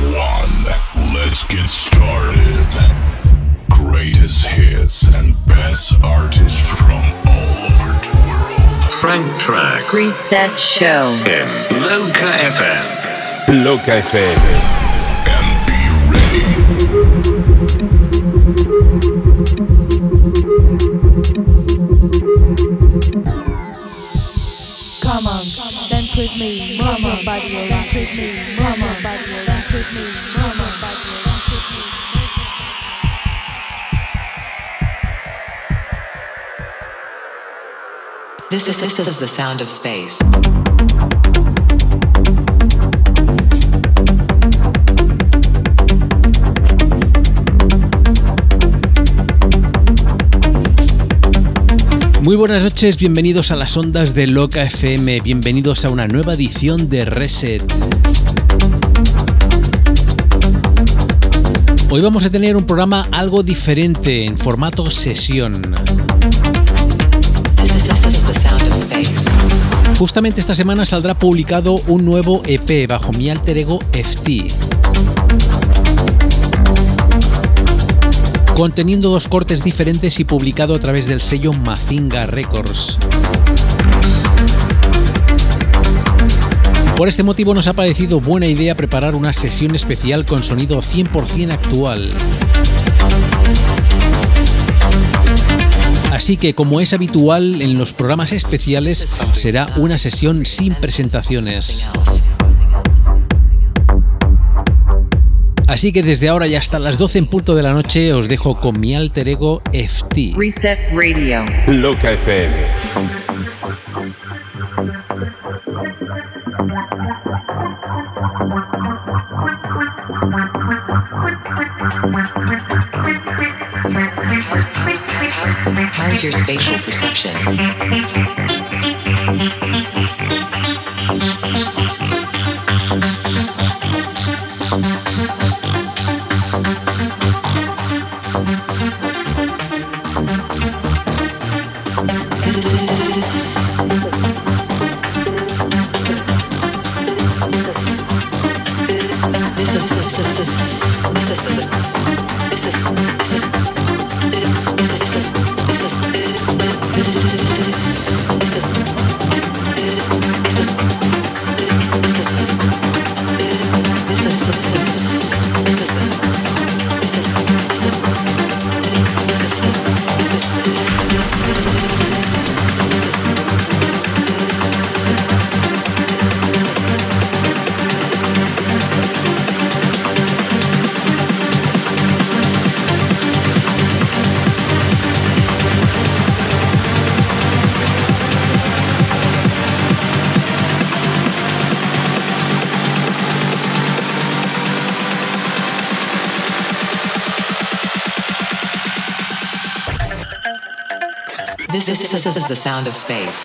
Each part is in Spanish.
One. Let's get started. Greatest hits and best artists from all over the world. Frank Track Reset Show. in Loca FM. Loca FM. And be ready. Come on, dance with me, move your body, dance with me, move your body, dance with me, move your body, dance with me. This is, this is the sound of space. Muy buenas noches, bienvenidos a las ondas de Loca FM, bienvenidos a una nueva edición de Reset. Hoy vamos a tener un programa algo diferente en formato sesión. Justamente esta semana saldrá publicado un nuevo EP bajo mi alter ego FT. Conteniendo dos cortes diferentes y publicado a través del sello Mazinga Records. Por este motivo nos ha parecido buena idea preparar una sesión especial con sonido 100% actual. Así que como es habitual en los programas especiales, será una sesión sin presentaciones. Así que desde ahora y hasta las 12 en punto de la noche os dejo con mi alter ego FT. Reset Radio. Loca FM. How's your spatial perception? This is, this is this is the sound of space.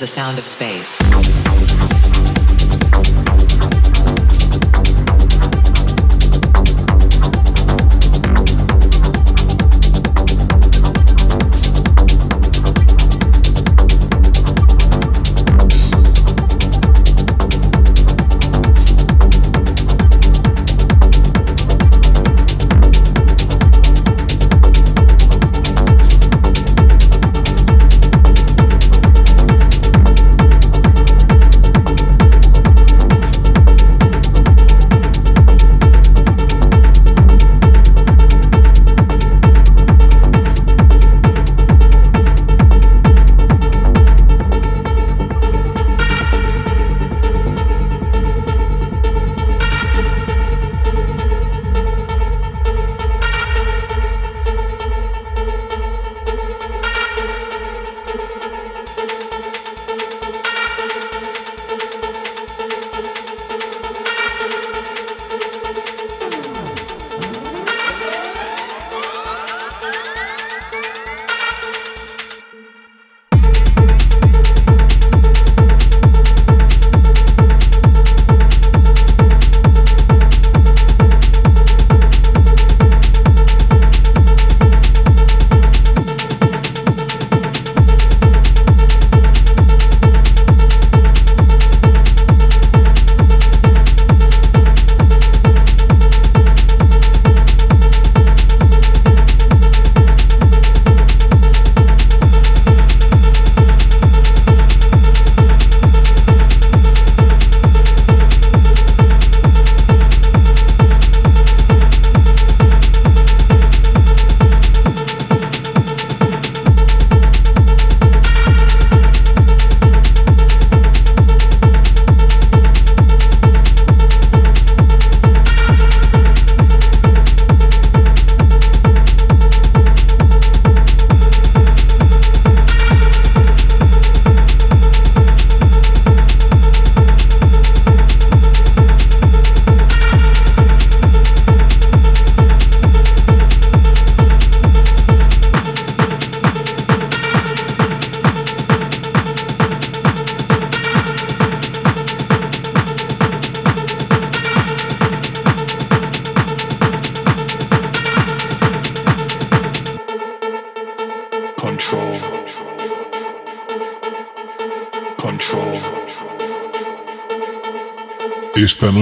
The sound of space.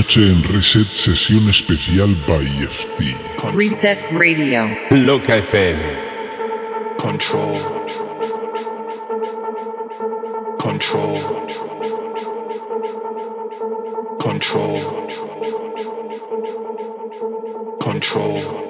Noche en Reset Sesión Especial by FT. Reset Radio. Loca FM. Control. Control. Control. Control. Control.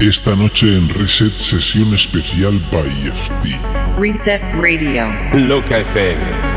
Esta noche en Reset Sesión Especial by FD. Reset Radio. Loca FM.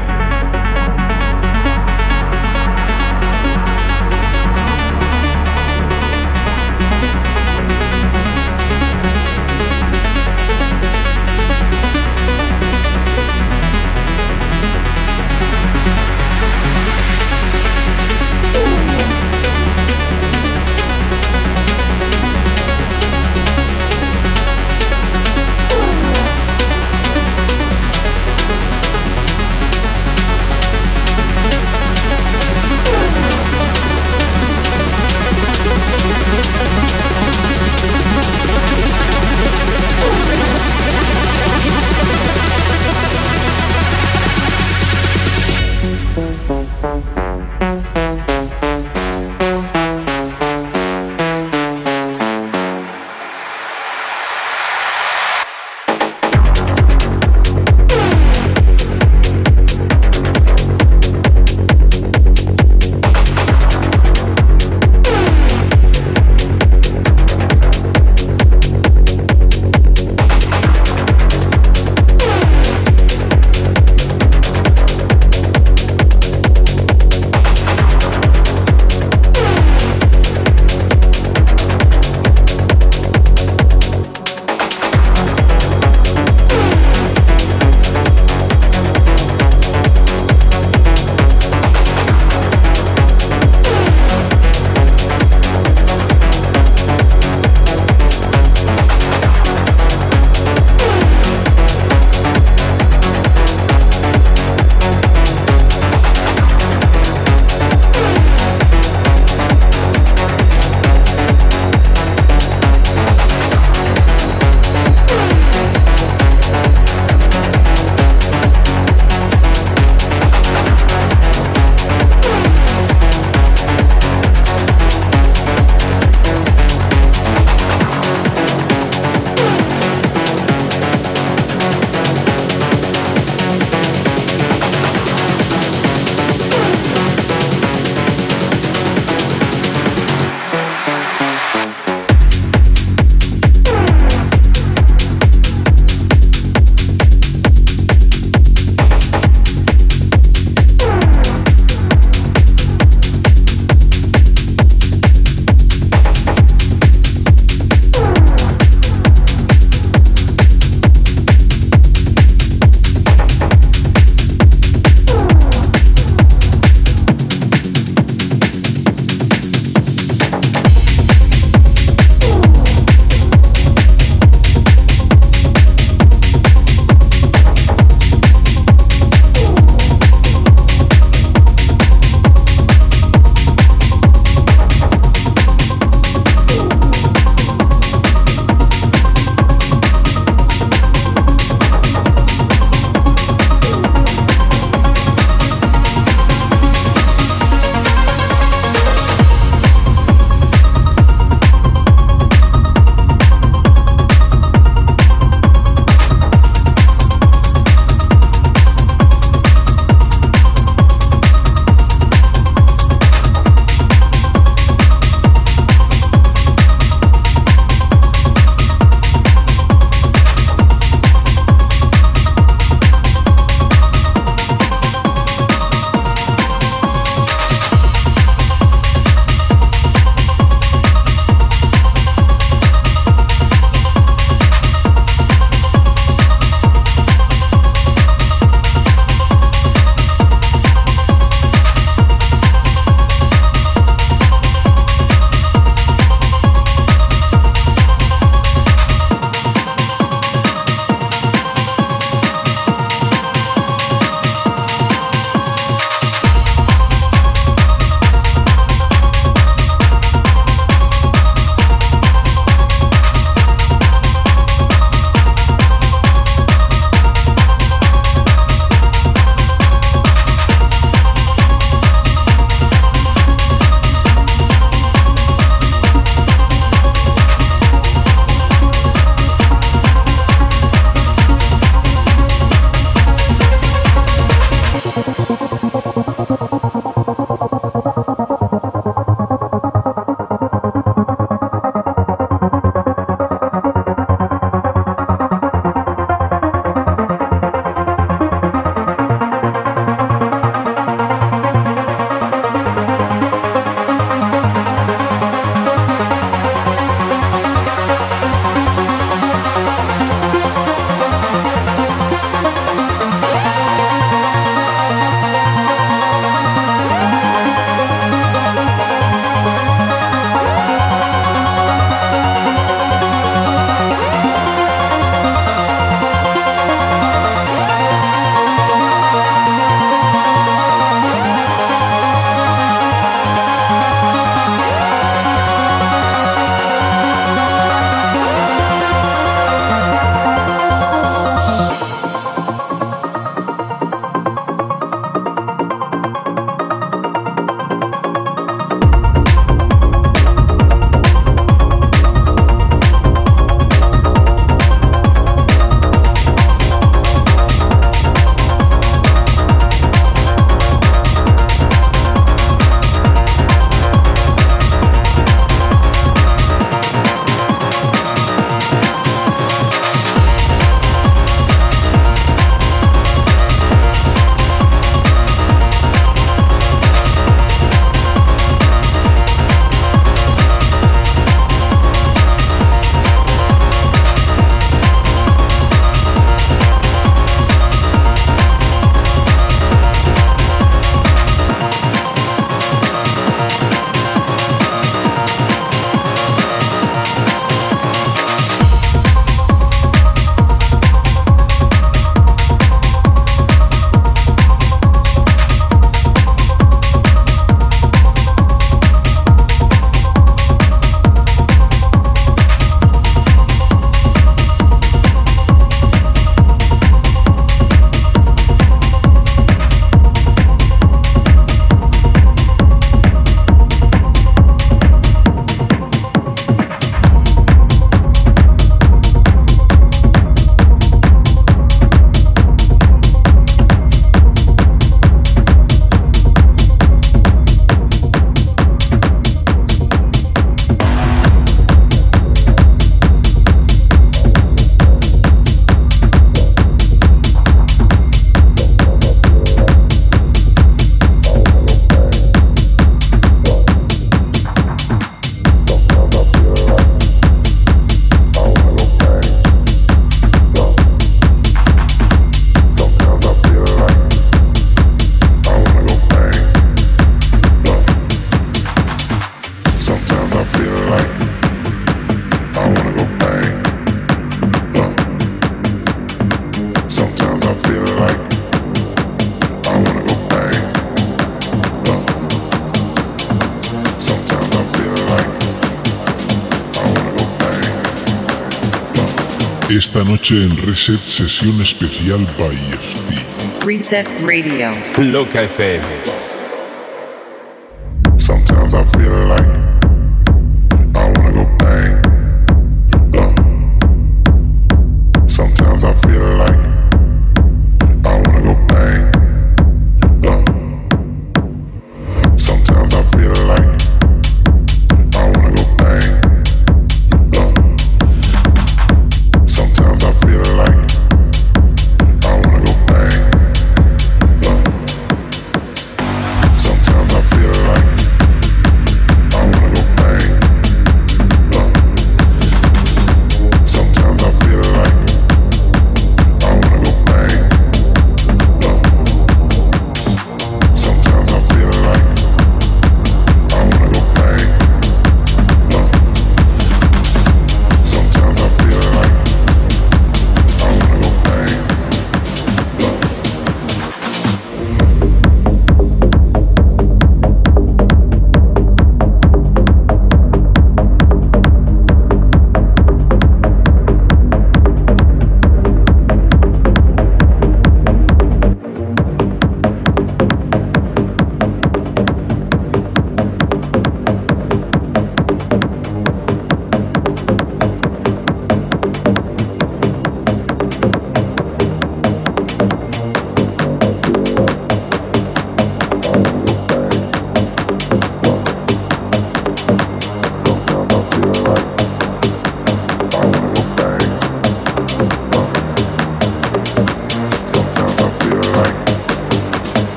Esta noche en Reset Sesión Especial by FT. Reset Radio. Loca FM.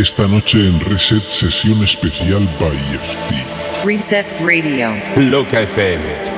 Esta noche en Reset Sesión Especial by FT. Reset Radio. Loca FM.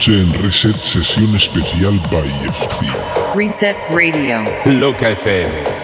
Noche en Reset Sesión Especial by FT. Reset Radio. Loca FM.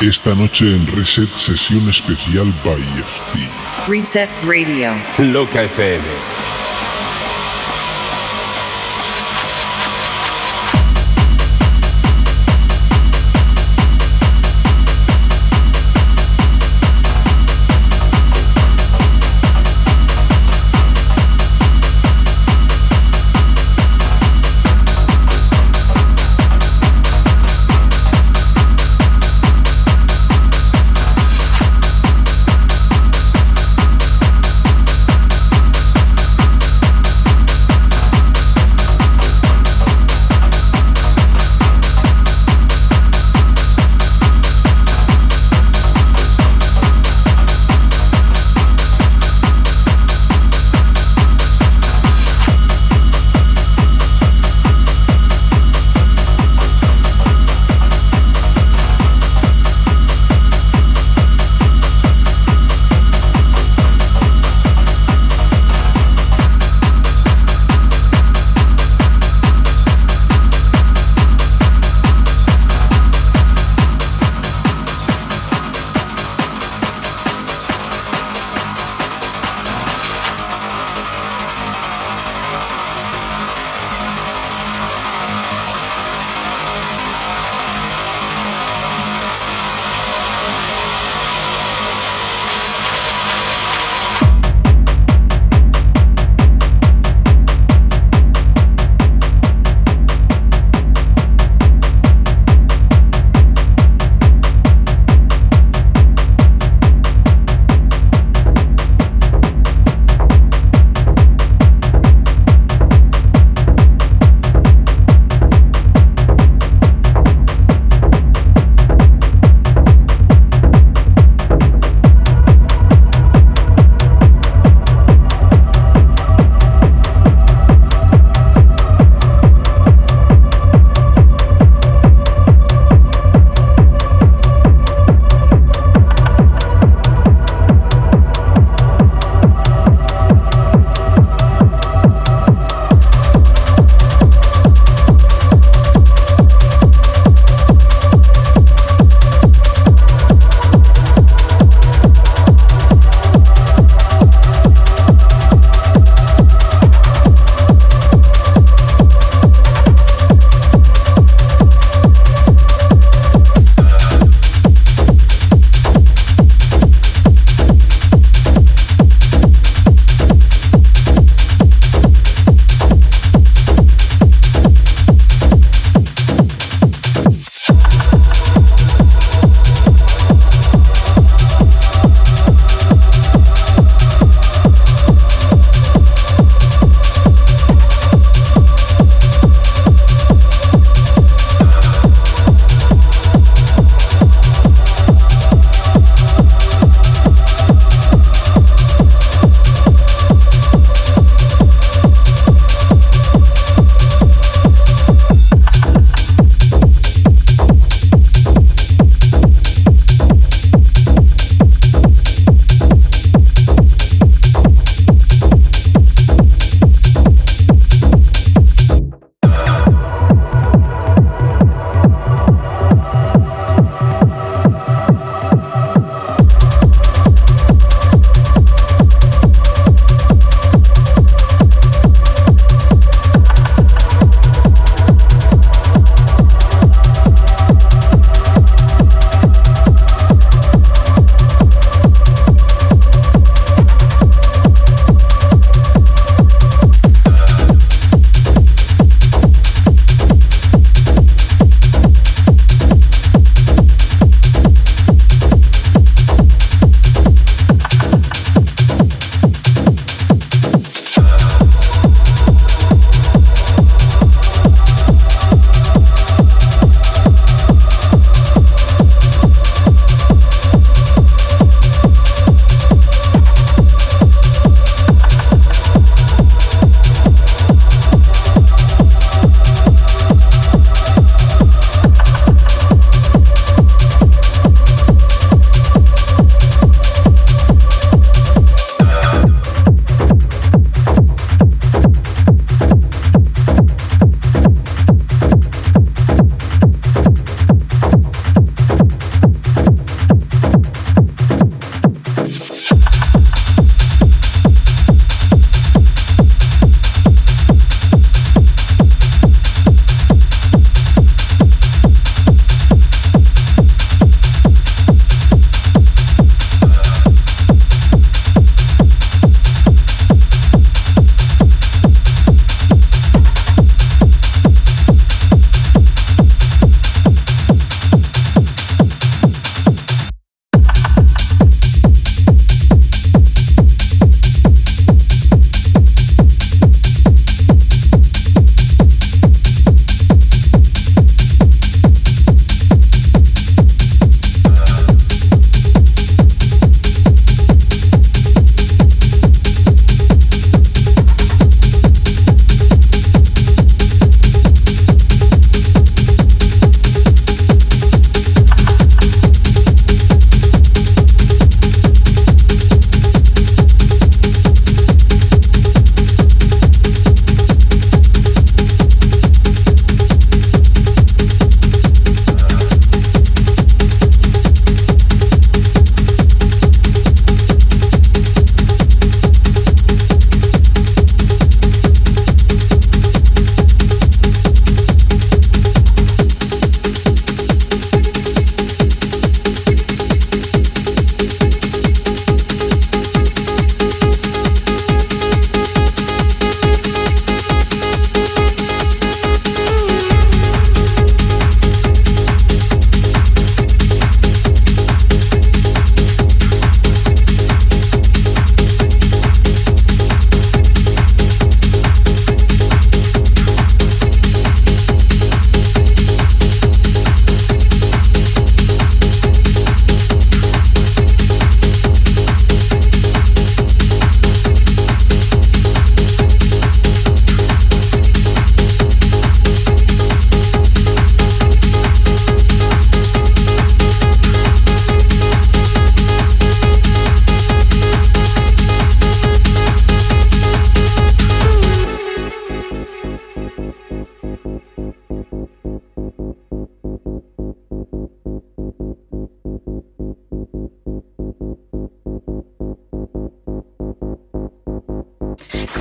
Esta noche en Reset sesión especial by FT. Reset Radio. Loca FM.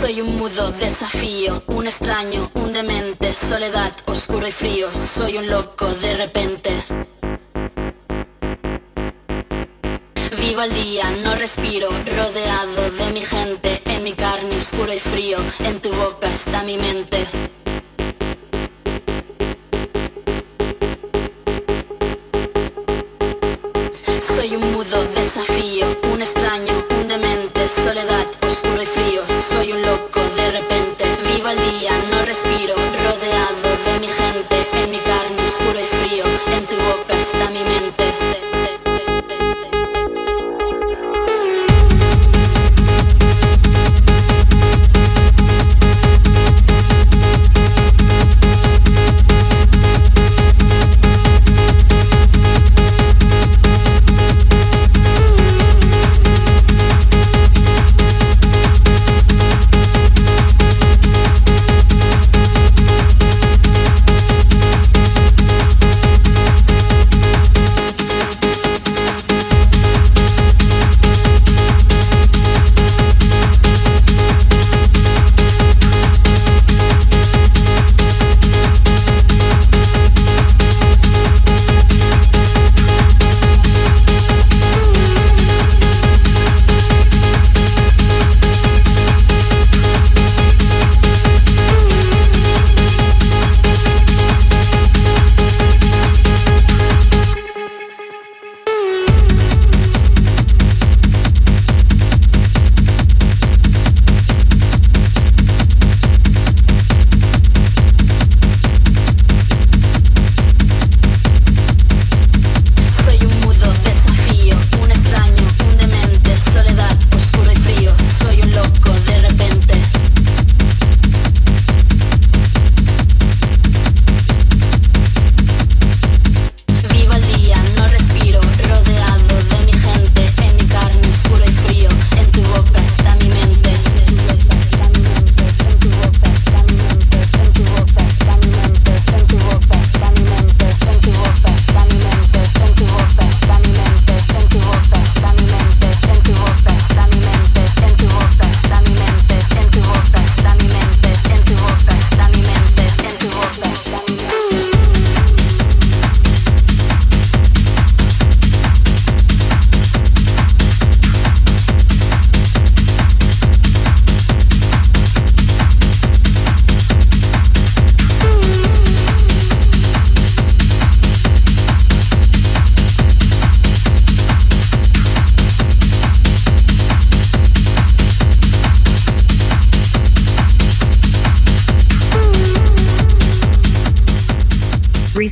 Soy un mudo desafío, un extraño, un demente, soledad, oscuro y frío. Soy un loco de repente. Vivo al día, no respiro, rodeado de mi gente, en mi carne oscuro y frío, en tu boca está mi mente.